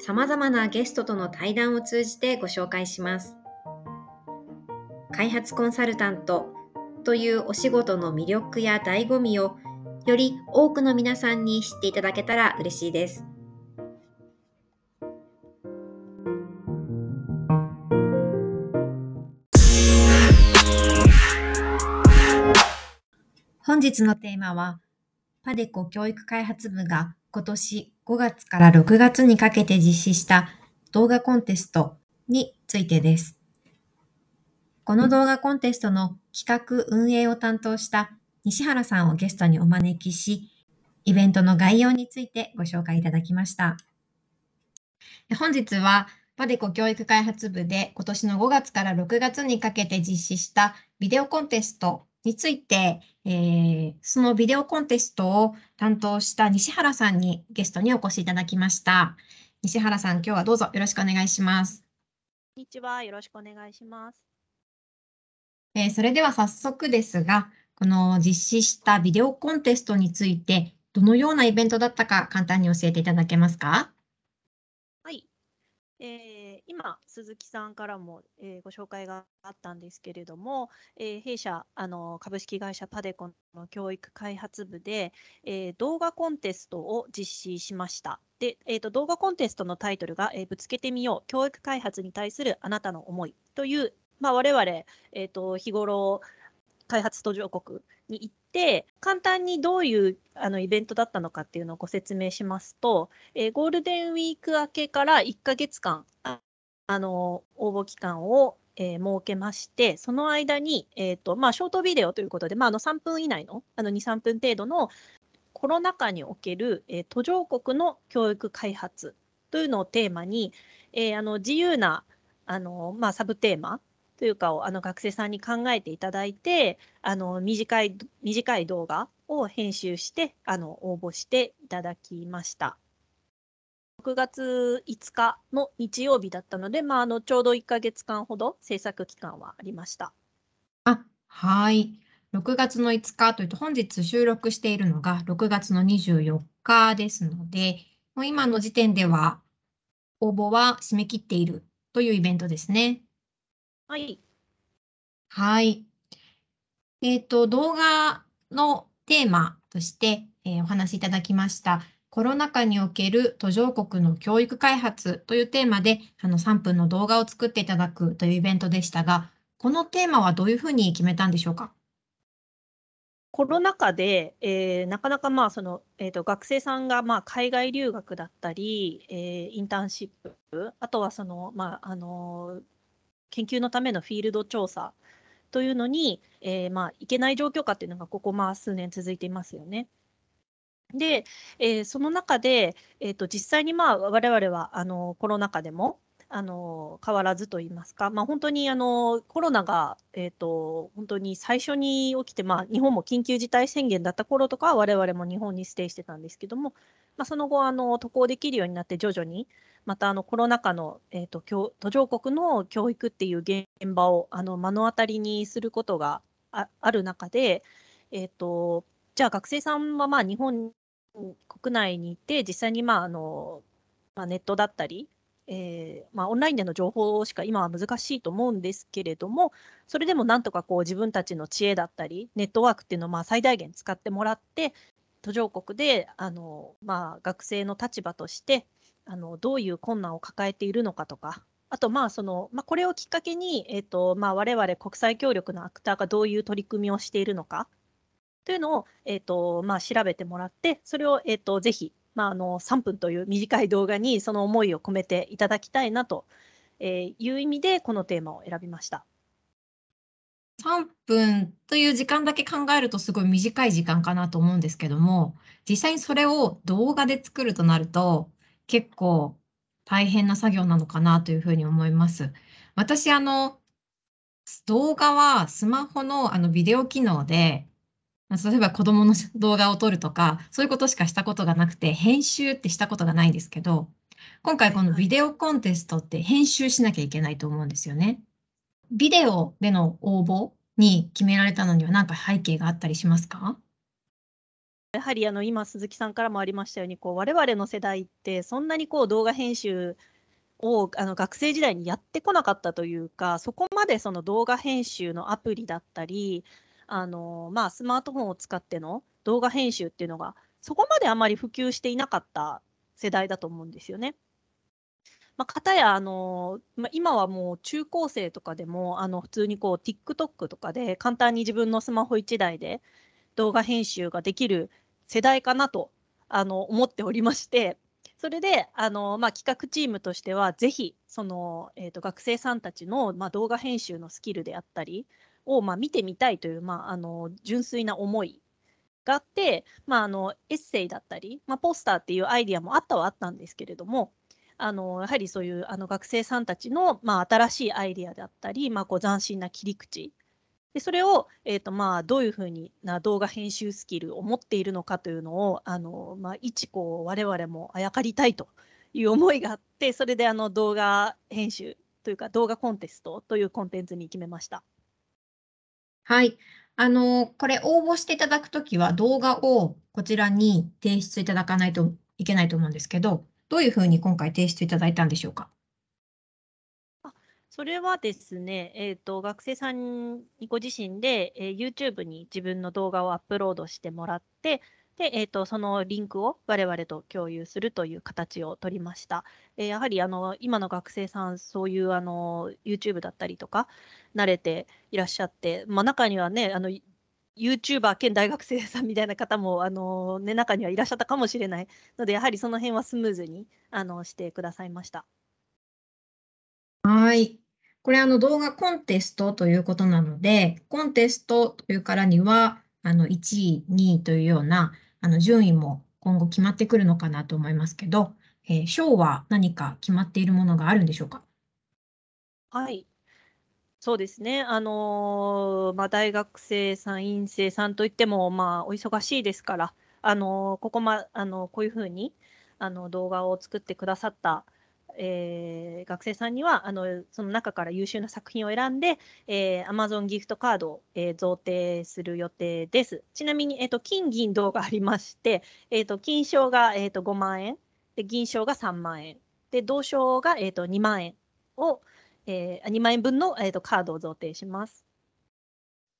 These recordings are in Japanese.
様々なゲストとの対談を通じてご紹介します。開発コンサルタントというお仕事の魅力や醍醐味をより多くの皆さんに知っていただけたら嬉しいです。本日のテーマは、パデコ教育開発部が今年5月から6月にかけて実施した動画コンテストについてです。この動画コンテストの企画運営を担当した西原さんをゲストにお招きし、イベントの概要についてご紹介いただきました。本日はパデコ教育開発部で今年の5月から6月にかけて実施したビデオコンテストについて、えー、そのビデオコンテストを担当した西原さんにゲストにお越しいただきました。西原さん、今日はどうぞよろしくお願いします。こんにちは、よろしくお願いします。えー、それでは早速ですが、この実施したビデオコンテストについて、どのようなイベントだったか簡単に教えていただけますか？はい。えー今、鈴木さんからも、えー、ご紹介があったんですけれども、えー、弊社あの株式会社パデコの教育開発部で、えー、動画コンテストを実施しました。で、えーと、動画コンテストのタイトルが、えー、ぶつけてみよう教育開発に対するあなたの思いという、まあ、我々、えーと日頃開発途上国に行って簡単にどういうあのイベントだったのかっていうのをご説明しますと、えー、ゴールデンウィーク明けから1ヶ月間の応募期間を、えー、設けまして、その間に、えーとまあ、ショートビデオということで、まあ、あの3分以内のあの2、3分程度のコロナ禍における、えー、途上国の教育開発というのをテーマに、えー、あの自由なあの、まあ、サブテーマというかをあの学生さんに考えていただいてあの短い短い動画を編集してあの応募していただきました。6月5日の日曜日だったので、まあ、あのちょうど1か月間ほど制作期間はありました。あはい。6月の5日というと、本日収録しているのが6月の24日ですので、もう今の時点では応募は締め切っているというイベントですね。はい。はい。えっ、ー、と、動画のテーマとして、えー、お話しいただきましたコロナ禍における途上国の教育開発というテーマであの3分の動画を作っていただくというイベントでしたが、このテーマはどういうふうに決めたんでしょうか？コロナ禍で、えー、なかなかまあその、えーと、学生さんがまあ海外留学だったり、えー、インターンシップ、あとはその、まああの研究のためのフィールド調査というのに、えー、まあ、いけない状況下っていうのがここまあ数年続いていますよね。で、えー、その中で、えーと、実際にまあ我々はあのコロナ禍でもあの変わらずと言いますか、まあ、本当にあのコロナが、えーと、本当に最初に起きて、まあ、日本も緊急事態宣言だった頃とかは我々も日本にステイしてたんですけども、まあ、その後あの渡航できるようになって徐々にまたあのコロナ禍の、えーと、途上国の教育っていう現場をあの目の当たりにすることがある中で、えーとじゃあ学生さんはまあ日本国内にいて実際にまああの、まあ、ネットだったり、えーまあ、オンラインでの情報しか今は難しいと思うんですけれどもそれでもなんとかこう自分たちの知恵だったりネットワークっていうのをまあ最大限使ってもらって途上国であの、まあ、学生の立場としてあのどういう困難を抱えているのかとかあとまあその、まあ、これをきっかけに、えーとまあ、我々国際協力のアクターがどういう取り組みをしているのかというのを、えーとまあ、調べてもらってそれを、えーと、ぜひ、まあ、あの3分という短い動画にその思いを込めていただきたいなという意味でこのテーマを選びました。3分という時間だけ考えるとすごい短い時間かなと思うんですけども実際にそれを動画で作るとなると結構大変な作業なのかなというふうに思います。私あの動画はスマホのあのビデオ機能で例えば子供の動画を撮るとかそういうことしかしたことがなくて編集ってしたことがないんですけど今回このビデオコンテストって編集しなきゃいけないと思うんですよね。ビデオでの応募に決められたのには何か背景があったりしますか？やはりあの今鈴木さんからもありましたようにこう我々の世代ってそんなにこう動画編集をあの学生時代にやってこなかったというかそこまでその動画編集のアプリだったりあの、まあ、スマートフォンを使っての動画編集っていうのがそこまであまり普及していなかった世代だと思うんですよね。まあ、かやあの、まあ、今はもう中高生とかでもあの普通にこう TikTok とかで簡単に自分のスマホ1台で動画編集ができる世代かなとあの思っておりましてそれであの、まあ、企画チームとしてはぜひその、えーと、学生さんたちの、まあ、動画編集のスキルであったりを、まあ、見てみたいという、まあ、あの純粋な思いがあって、まあ、あのエッセイだったり、まあ、ポスターっていうアイディアもあったはあったんですけれどもあのやはりそういうあの学生さんたちの、まあ、新しいアイディアだったり、まあ、こう斬新な切り口でそれを、えーとまあ、どういうふうにな動画編集スキルを持っているのかというのをあの、まあ、一こう我々もあやかりたいという思いがあってそれであの動画編集というか動画コンテストというコンテンツに決めました。はい。あの、これ応募していただくときは動画をこちらに提出いただかないといけないと思うんですけど、どういうふうに今回提出いただいたんでしょうか？あそれはですね、えーと、学生さんにご自身で、えー、YouTube に自分の動画をアップロードしてもらって、で、えーと、そのリンクを我々と共有するという形を取りました。えー、やはりあの今の学生さん、そういうあの YouTube だったりとか、慣れていらっしゃって、まあ、中にはね、あの YouTuber 兼大学生さんみたいな方もあの、ね、中にはいらっしゃったかもしれないので、やはりその辺はスムーズにあのしてくださいました。はい。これあの動画コンテストということなので、コンテストというからには、あの1位、2位というようなあの順位も今後決まってくるのかなと思いますけど、えー、賞は何か決まっているものがあるんでしょうか？はい。そうですね。あのー、まあ、大学生さん、院生さんといっても、まあ、お忙しいですから、あのー、ここま、あのこういうふうに、あの、動画を作ってくださった、えー、学生さんには、あの、その中から優秀な作品を選んで、えー、Amazon ギフトカードを、えー、贈呈する予定です。ちなみに、えっ、と、金、銀、銅がありまして、えっ、と、金賞が、えっ、と、5万円、で、銀賞が3万円、で、銅賞が、えっ、と、2万円を、えー、2万円分の、えーと、カードを贈呈します。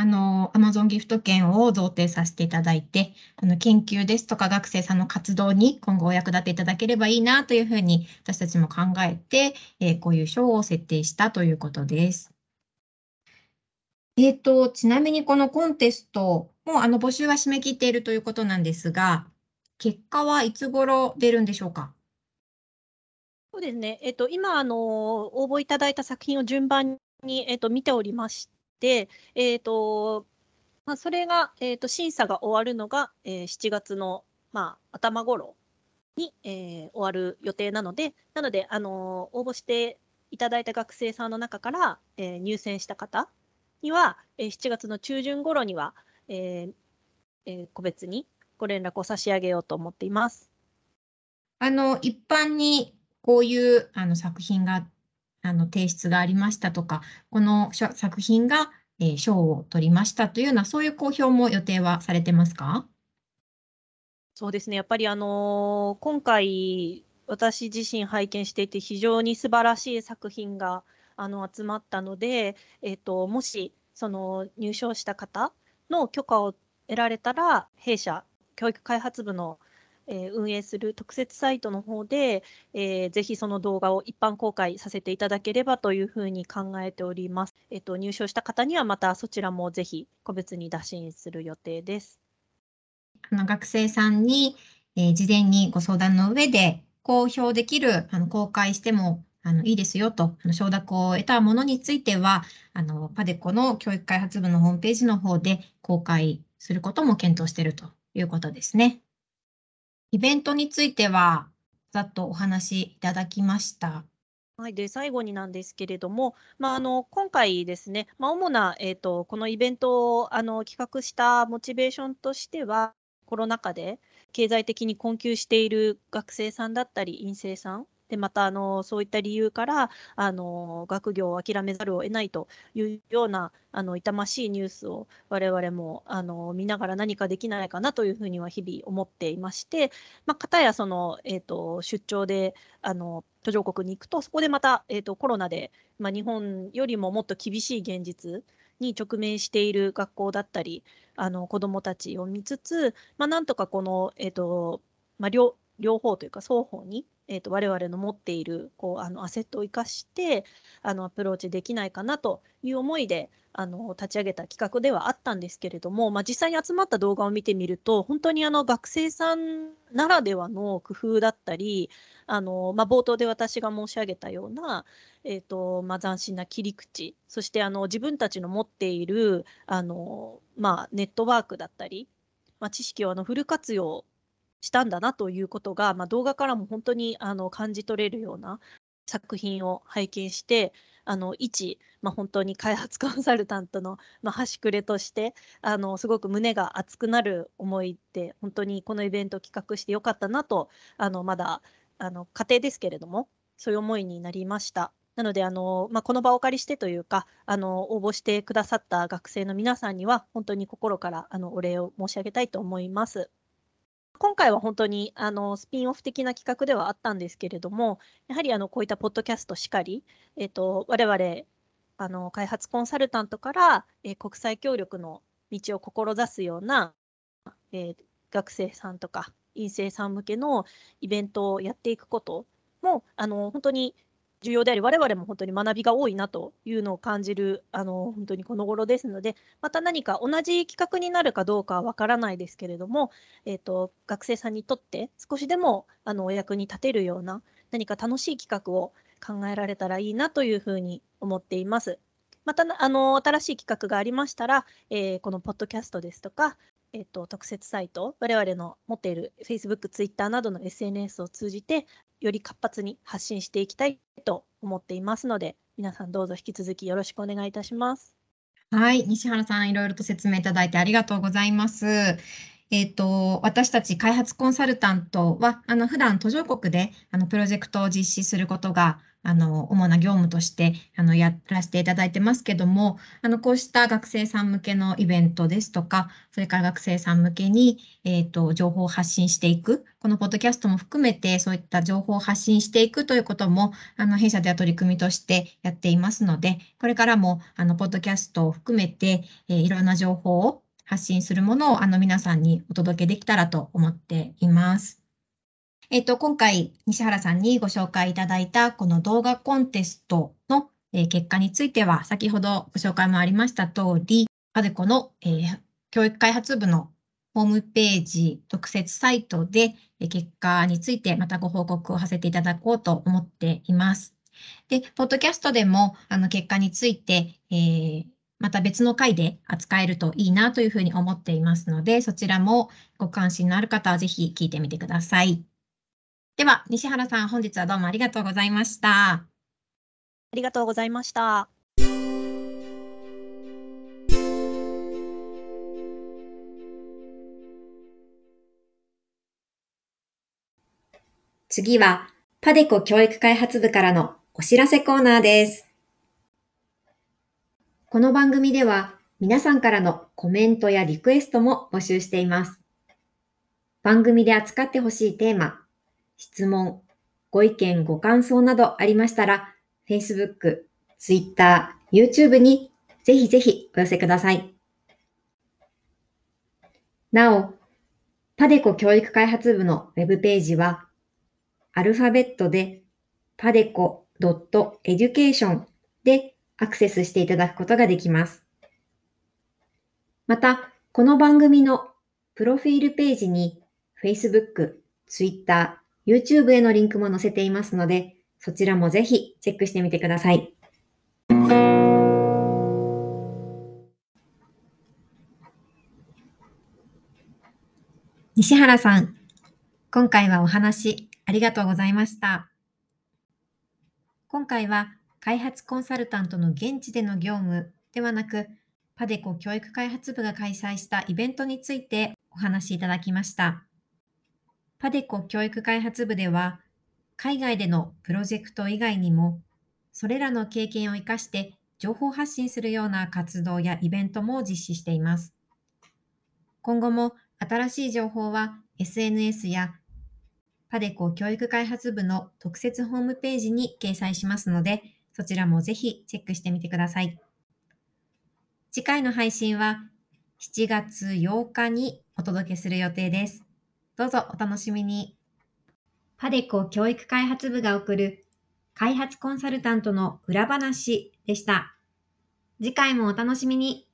あの、Amazon ギフト券を贈呈させていただいて、あの、研究ですとか学生さんの活動に今後お役立ていただければいいなというふうに私たちも考えて、えー、こういう賞を設定したということです。えっ、ー、と、ちなみにこのコンテストもうあの募集は締め切っているということなんですが、結果はいつ頃出るんでしょうか？そうですね、えっと、今あの、応募いただいた作品を順番に、えっと、見ておりまし、えっとまあ、それが、えっと、審査が終わるのが、えー、7月の、まあ、頭頃に、えー、終わる予定なので、なので、あの応募していただいた学生さんの中から、えー、入選した方には、えー、7月の中旬頃には、えーえー、個別にご連絡を差し上げようと思っています。あの一般にこういうあの作品がああの提出がありましたとか、この作品が賞、えを取りましたというような、そういう公表も予定はされてますか？そうですね、やっぱりあの今回、私自身拝見していて、非常に素晴らしい作品があの集まったので、えーと、もしその入賞した方の許可を得られたら、弊社教育開発部のえ、運営する特設サイトの方で、えー、ぜひその動画を一般公開させていただければというふうに考えております。えっ、ー、と、入賞した方にはまたそちらもぜひ個別に打診する予定です。あの学生さんに、えー、事前にご相談の上で公表できる、あの公開してもあのいいですよと、あの承諾を得たものについては、あのパデコの教育開発部のホームページの方で公開することも検討しているということですね。イベントについては、ざっとお話しいただきました。はい、で最後になんですけれども、まあ、あの今回ですね、まあ、主な、えーと、このイベントをあの企画したモチベーションとしては、コロナ禍で経済的に困窮している学生さんだったり、院生さんでまたあのそういった理由からあの学業を諦めざるを得ないというようなあの痛ましいニュースを我々もあの見ながら何かできないかなというふうには日々思っていまして、まあ、片やその、えーと、出張であの途上国に行くとそこでまた、えーと、コロナで、まあ、日本よりももっと厳しい現実に直面している学校だったりあの子どもたちを見つつ、まあ、なんとかこの、えーとまあ、両両方というか双方にえーと、我々の持っているこうあのアセットを生かしてあのアプローチできないかなという思いであの立ち上げた企画ではあったんですけれども、まあ、実際に集まった動画を見てみると本当にあの学生さんならではの工夫だったりあの、まあ、冒頭で私が申し上げたような、えーとまあ、斬新な切り口そしてあの自分たちの持っているあの、まあ、ネットワークだったり、まあ、知識をあのフル活用したんだなということが、まあ、動画からも本当にあの感じ取れるような作品を拝見してあの一、まあ、本当に開発コンサルタントの、まあ、端くれとしてあのすごく胸が熱くなる思いで本当にこのイベントを企画してよかったなとあのまだあの家庭ですけれどもそういう思いになりました。なのであの、まあ、この場をお借りしてというかあの応募してくださった学生の皆さんには本当に心からあのお礼を申し上げたいと思います。今回は本当にあのスピンオフ的な企画ではあったんですけれども、やはりあのこういったポッドキャストしかり、えーと、我々あの開発コンサルタントから、えー、国際協力の道を志すような、えー、学生さんとか院生さん向けのイベントをやっていくこともあの本当に重要であり、我々も本当に学びが多いなというのを感じる、あの本当にこの頃ですので、また何か同じ企画になるかどうかは分からないですけれども、えーと、学生さんにとって少しでもあのお役に立てるような何か楽しい企画を考えられたらいいなというふうに思っています。またあの新しい企画がありましたら、えー、このポッドキャストですとか、えっと、特設サイト、我々の持っている Facebook、Twitter などの SNS を通じて、より活発に発信していきたいと思っていますので、皆さんどうぞ引き続きよろしくお願いいたします。はい、西原さん、いろいろと説明いただいてありがとうございます。えっ、ー、と、私たち開発コンサルタントは、あの、普段途上国で、あの、プロジェクトを実施することがあの、主な業務として、あの、やらせていただいてますけども、あの、こうした学生さん向けのイベントですとか、それから学生さん向けに、えっ、ー、と、情報を発信していく、このポッドキャストも含めて、そういった情報を発信していくということも、あの、弊社では取り組みとしてやっていますので、これからも、あの、ポッドキャストを含めて、えー、いろんな情報を発信するものを、あの、皆さんにお届けできたらと思っています。えっと、今回、西原さんにご紹介いただいたこの動画コンテストの、え、結果については、先ほどご紹介もありました通り、パデコの、えー、教育開発部のホームページ特設サイトで、え、結果についてまたご報告をさせていただこうと思っています。で、ポッドキャストでもあの結果について、えー、また別の回で扱えるといいなというふうに思っていますので、そちらもご関心のある方はぜひ聞いてみてください。では、西原さん、本日はどうもありがとうございました。ありがとうございました。次は、パデコ教育開発部からのお知らせコーナーです。この番組では、皆さんからのコメントやリクエストも募集しています。番組で扱ってほしいテーマ、質問、ご意見、ご感想などありましたら、Facebook、Twitter、YouTube にぜひぜひお寄せください。なお、パデコ教育開発部のウェブページは、アルファベットでパデコ .education でアクセスしていただくことができます。また、この番組のプロフィールページに Facebook、Twitter、YouTube へのリンクも載せていますので、そちらもぜひチェックしてみてください。西原さん、今回はお話ありがとうございました。今回は開発コンサルタントの現地での業務ではなく、パデコ教育開発部が開催したイベントについてお話しいただきました。パデコ教育開発部では、海外でのプロジェクト以外にも、それらの経験を活かして情報発信するような活動やイベントも実施しています。今後も新しい情報は SNS やパデコ教育開発部の特設ホームページに掲載しますので、そちらもぜひチェックしてみてください。次回の配信は7月8日にお届けする予定です。どうぞお楽しみに。パデコ教育開発部が送る開発コンサルタントの裏話でした。次回もお楽しみに。